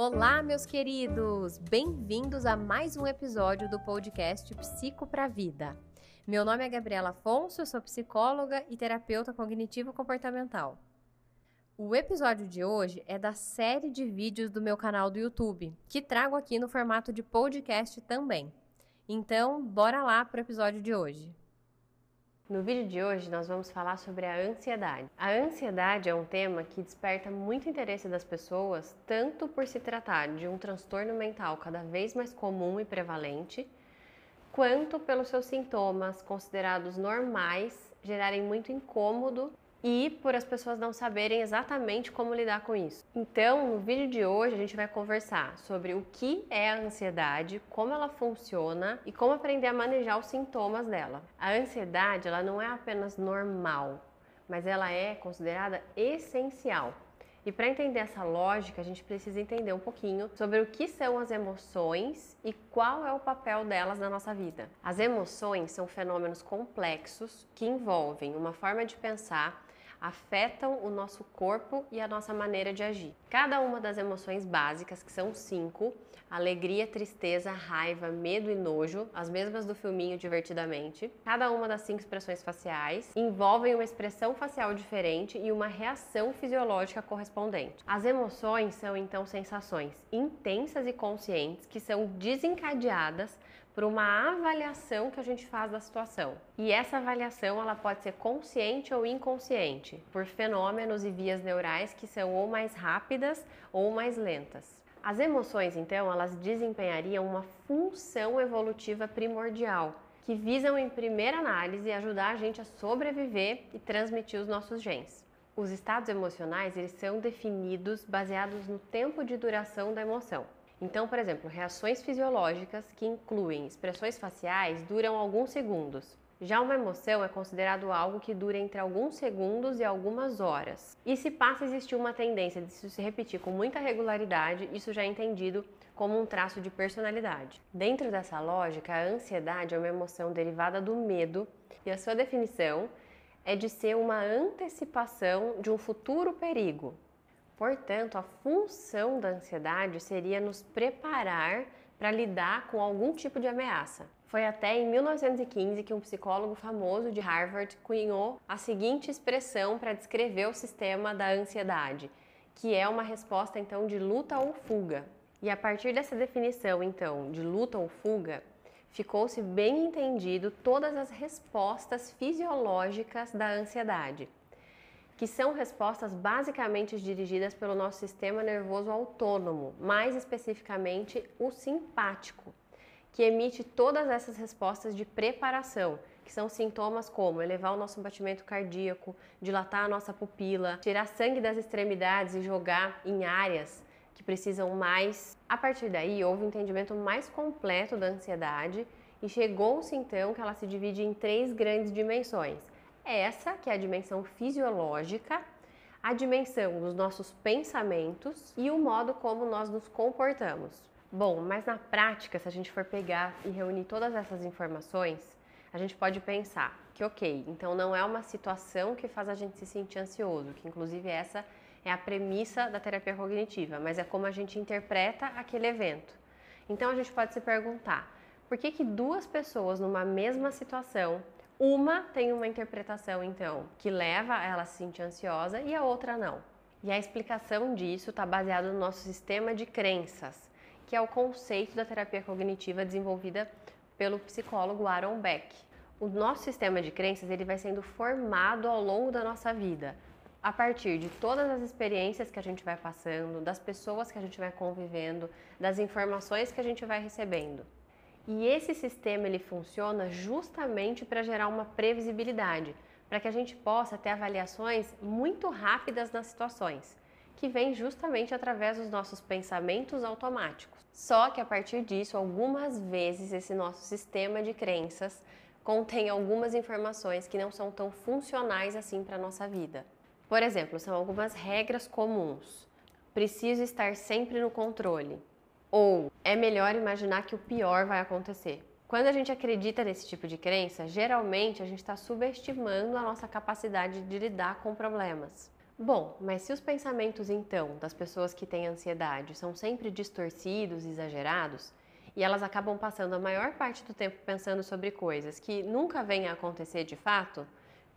Olá, meus queridos! Bem-vindos a mais um episódio do podcast Psico para Vida. Meu nome é Gabriela Afonso, eu sou psicóloga e terapeuta cognitivo-comportamental. O episódio de hoje é da série de vídeos do meu canal do YouTube, que trago aqui no formato de podcast também. Então, bora lá para o episódio de hoje. No vídeo de hoje nós vamos falar sobre a ansiedade. A ansiedade é um tema que desperta muito interesse das pessoas, tanto por se tratar de um transtorno mental cada vez mais comum e prevalente, quanto pelos seus sintomas considerados normais gerarem muito incômodo e por as pessoas não saberem exatamente como lidar com isso. Então, no vídeo de hoje a gente vai conversar sobre o que é a ansiedade, como ela funciona e como aprender a manejar os sintomas dela. A ansiedade, ela não é apenas normal, mas ela é considerada essencial. E para entender essa lógica, a gente precisa entender um pouquinho sobre o que são as emoções e qual é o papel delas na nossa vida. As emoções são fenômenos complexos que envolvem uma forma de pensar afetam o nosso corpo e a nossa maneira de agir. Cada uma das emoções básicas, que são cinco, alegria, tristeza, raiva, medo e nojo, as mesmas do filminho Divertidamente, cada uma das cinco expressões faciais envolvem uma expressão facial diferente e uma reação fisiológica correspondente. As emoções são então sensações intensas e conscientes que são desencadeadas por uma avaliação que a gente faz da situação. E essa avaliação ela pode ser consciente ou inconsciente, por fenômenos e vias neurais que são ou mais rápidas ou mais lentas. As emoções, então, elas desempenhariam uma função evolutiva primordial, que visam, em primeira análise, ajudar a gente a sobreviver e transmitir os nossos genes. Os estados emocionais, eles são definidos baseados no tempo de duração da emoção. Então, por exemplo, reações fisiológicas que incluem expressões faciais duram alguns segundos. Já uma emoção é considerado algo que dura entre alguns segundos e algumas horas. E se passa a existir uma tendência de isso se repetir com muita regularidade, isso já é entendido como um traço de personalidade. Dentro dessa lógica, a ansiedade é uma emoção derivada do medo e a sua definição é de ser uma antecipação de um futuro perigo, Portanto, a função da ansiedade seria nos preparar para lidar com algum tipo de ameaça. Foi até em 1915 que um psicólogo famoso de Harvard cunhou a seguinte expressão para descrever o sistema da ansiedade, que é uma resposta então de luta ou fuga. E a partir dessa definição, então, de luta ou fuga, ficou-se bem entendido todas as respostas fisiológicas da ansiedade que são respostas basicamente dirigidas pelo nosso sistema nervoso autônomo, mais especificamente o simpático, que emite todas essas respostas de preparação, que são sintomas como elevar o nosso batimento cardíaco, dilatar a nossa pupila, tirar sangue das extremidades e jogar em áreas que precisam mais. A partir daí, houve um entendimento mais completo da ansiedade e chegou-se então que ela se divide em três grandes dimensões essa que é a dimensão fisiológica, a dimensão dos nossos pensamentos e o modo como nós nos comportamos. Bom, mas na prática, se a gente for pegar e reunir todas essas informações, a gente pode pensar que, ok, então não é uma situação que faz a gente se sentir ansioso, que inclusive essa é a premissa da terapia cognitiva, mas é como a gente interpreta aquele evento. Então a gente pode se perguntar: por que, que duas pessoas numa mesma situação uma tem uma interpretação, então, que leva ela a se sentir ansiosa e a outra não. E a explicação disso está baseada no nosso sistema de crenças, que é o conceito da terapia cognitiva desenvolvida pelo psicólogo Aaron Beck. O nosso sistema de crenças ele vai sendo formado ao longo da nossa vida, a partir de todas as experiências que a gente vai passando, das pessoas que a gente vai convivendo, das informações que a gente vai recebendo. E esse sistema ele funciona justamente para gerar uma previsibilidade, para que a gente possa ter avaliações muito rápidas nas situações, que vem justamente através dos nossos pensamentos automáticos. Só que a partir disso, algumas vezes esse nosso sistema de crenças contém algumas informações que não são tão funcionais assim para a nossa vida. Por exemplo, são algumas regras comuns. Preciso estar sempre no controle. Ou é melhor imaginar que o pior vai acontecer. Quando a gente acredita nesse tipo de crença, geralmente a gente está subestimando a nossa capacidade de lidar com problemas. Bom, mas se os pensamentos então das pessoas que têm ansiedade são sempre distorcidos, exagerados, e elas acabam passando a maior parte do tempo pensando sobre coisas que nunca vêm a acontecer de fato,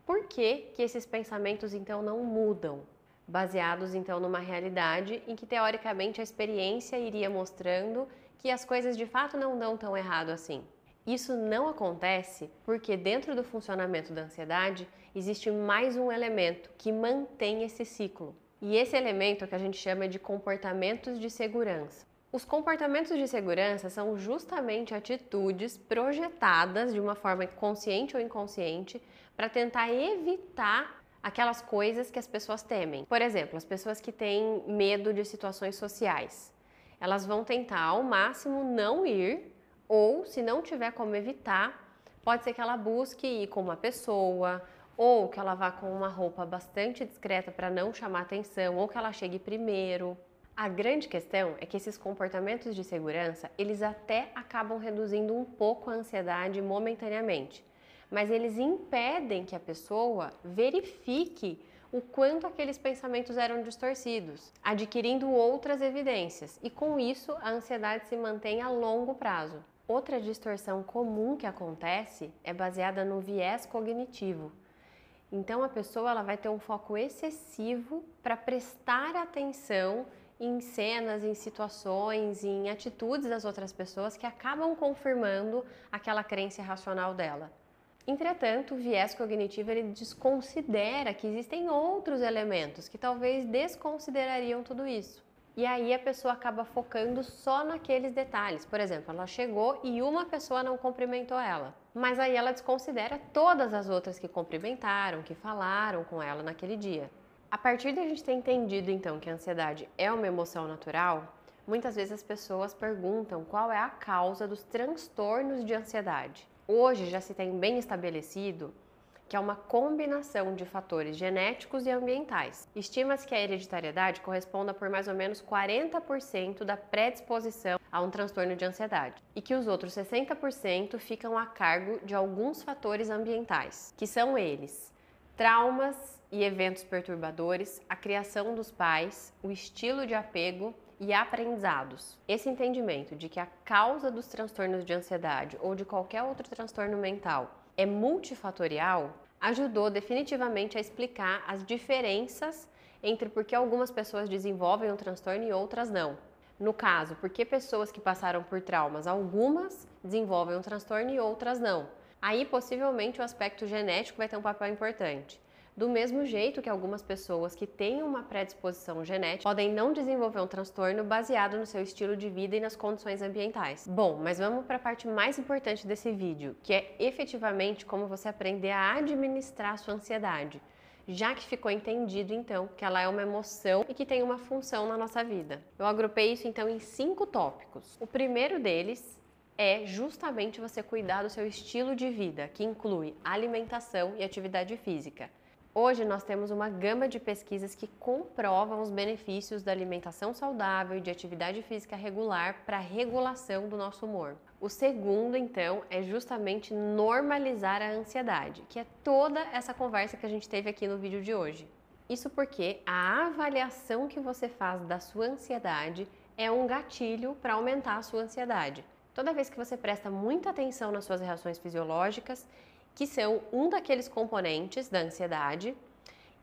por que, que esses pensamentos então não mudam? Baseados então numa realidade em que teoricamente a experiência iria mostrando que as coisas de fato não dão tão errado assim. Isso não acontece porque dentro do funcionamento da ansiedade existe mais um elemento que mantém esse ciclo. E esse elemento é que a gente chama de comportamentos de segurança. Os comportamentos de segurança são justamente atitudes projetadas de uma forma consciente ou inconsciente para tentar evitar aquelas coisas que as pessoas temem. Por exemplo, as pessoas que têm medo de situações sociais. Elas vão tentar ao máximo não ir ou se não tiver como evitar, pode ser que ela busque ir com uma pessoa ou que ela vá com uma roupa bastante discreta para não chamar atenção ou que ela chegue primeiro. A grande questão é que esses comportamentos de segurança, eles até acabam reduzindo um pouco a ansiedade momentaneamente, mas eles impedem que a pessoa verifique o quanto aqueles pensamentos eram distorcidos, adquirindo outras evidências, e com isso a ansiedade se mantém a longo prazo. Outra distorção comum que acontece é baseada no viés cognitivo. Então a pessoa ela vai ter um foco excessivo para prestar atenção em cenas, em situações, em atitudes das outras pessoas que acabam confirmando aquela crença racional dela. Entretanto, o viés cognitivo ele desconsidera que existem outros elementos que talvez desconsiderariam tudo isso. E aí a pessoa acaba focando só naqueles detalhes. Por exemplo, ela chegou e uma pessoa não cumprimentou ela. Mas aí ela desconsidera todas as outras que cumprimentaram, que falaram com ela naquele dia. A partir de a gente ter entendido então que a ansiedade é uma emoção natural, muitas vezes as pessoas perguntam qual é a causa dos transtornos de ansiedade. Hoje já se tem bem estabelecido que é uma combinação de fatores genéticos e ambientais. Estima-se que a hereditariedade corresponda por mais ou menos 40% da predisposição a um transtorno de ansiedade e que os outros 60% ficam a cargo de alguns fatores ambientais, que são eles: traumas, e eventos perturbadores, a criação dos pais, o estilo de apego e aprendizados. Esse entendimento de que a causa dos transtornos de ansiedade ou de qualquer outro transtorno mental é multifatorial ajudou definitivamente a explicar as diferenças entre por que algumas pessoas desenvolvem um transtorno e outras não. No caso, por que pessoas que passaram por traumas, algumas desenvolvem um transtorno e outras não. Aí possivelmente o aspecto genético vai ter um papel importante. Do mesmo jeito que algumas pessoas que têm uma predisposição genética podem não desenvolver um transtorno baseado no seu estilo de vida e nas condições ambientais. Bom, mas vamos para a parte mais importante desse vídeo, que é efetivamente como você aprender a administrar a sua ansiedade já que ficou entendido então que ela é uma emoção e que tem uma função na nossa vida. Eu agrupei isso então em cinco tópicos. O primeiro deles é justamente você cuidar do seu estilo de vida, que inclui alimentação e atividade física. Hoje nós temos uma gama de pesquisas que comprovam os benefícios da alimentação saudável e de atividade física regular para a regulação do nosso humor. O segundo, então, é justamente normalizar a ansiedade, que é toda essa conversa que a gente teve aqui no vídeo de hoje. Isso porque a avaliação que você faz da sua ansiedade é um gatilho para aumentar a sua ansiedade. Toda vez que você presta muita atenção nas suas reações fisiológicas que são um daqueles componentes da ansiedade.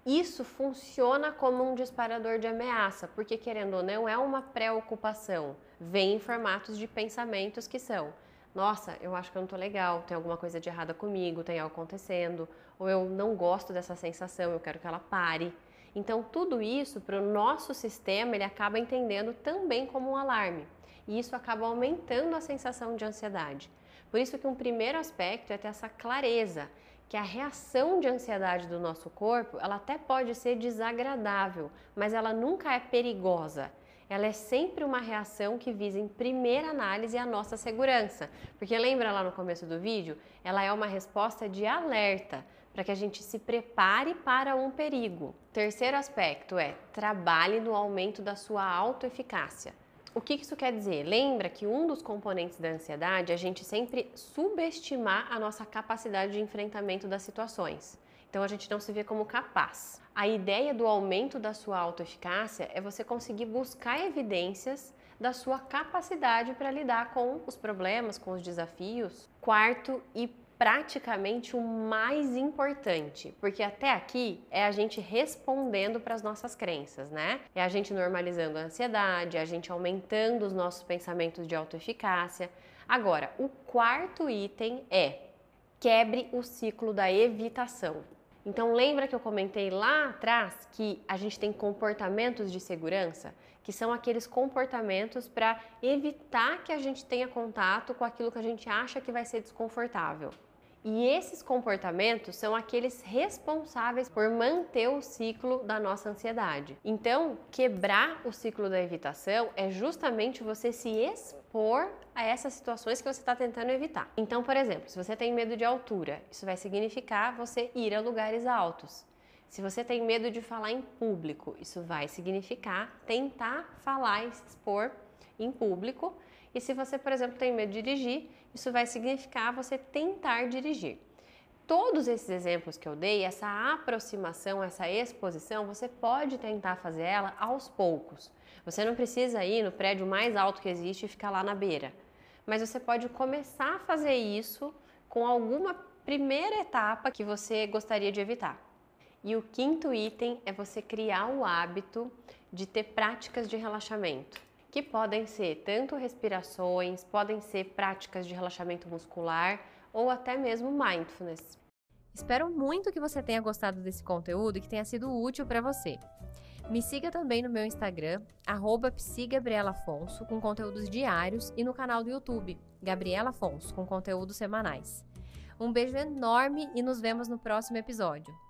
Isso funciona como um disparador de ameaça, porque querendo ou não é uma preocupação, vem em formatos de pensamentos que são: nossa, eu acho que eu não tô legal, tem alguma coisa de errada comigo, tem algo acontecendo, ou eu não gosto dessa sensação, eu quero que ela pare. Então, tudo isso para o nosso sistema ele acaba entendendo também como um alarme, e isso acaba aumentando a sensação de ansiedade. Por isso que um primeiro aspecto é ter essa clareza que a reação de ansiedade do nosso corpo, ela até pode ser desagradável, mas ela nunca é perigosa. Ela é sempre uma reação que visa em primeira análise a nossa segurança. Porque lembra lá no começo do vídeo? Ela é uma resposta de alerta para que a gente se prepare para um perigo. Terceiro aspecto é trabalhe no aumento da sua autoeficácia. O que isso quer dizer? Lembra que um dos componentes da ansiedade é a gente sempre subestimar a nossa capacidade de enfrentamento das situações. Então a gente não se vê como capaz. A ideia do aumento da sua autoeficácia é você conseguir buscar evidências da sua capacidade para lidar com os problemas, com os desafios. Quarto e praticamente o mais importante, porque até aqui é a gente respondendo para as nossas crenças, né? É a gente normalizando a ansiedade, é a gente aumentando os nossos pensamentos de autoeficácia. Agora, o quarto item é quebre o ciclo da evitação. Então, lembra que eu comentei lá atrás que a gente tem comportamentos de segurança, que são aqueles comportamentos para evitar que a gente tenha contato com aquilo que a gente acha que vai ser desconfortável. E esses comportamentos são aqueles responsáveis por manter o ciclo da nossa ansiedade. Então, quebrar o ciclo da evitação é justamente você se expor a essas situações que você está tentando evitar. Então, por exemplo, se você tem medo de altura, isso vai significar você ir a lugares altos. Se você tem medo de falar em público, isso vai significar tentar falar e se expor em público. E se você, por exemplo, tem medo de dirigir, isso vai significar você tentar dirigir. Todos esses exemplos que eu dei, essa aproximação, essa exposição, você pode tentar fazer ela aos poucos. Você não precisa ir no prédio mais alto que existe e ficar lá na beira. Mas você pode começar a fazer isso com alguma primeira etapa que você gostaria de evitar. E o quinto item é você criar o hábito de ter práticas de relaxamento que podem ser tanto respirações, podem ser práticas de relaxamento muscular ou até mesmo mindfulness. Espero muito que você tenha gostado desse conteúdo e que tenha sido útil para você. Me siga também no meu Instagram, psigabrielafonso, com conteúdos diários, e no canal do YouTube, Gabriela Afonso, com conteúdos semanais. Um beijo enorme e nos vemos no próximo episódio.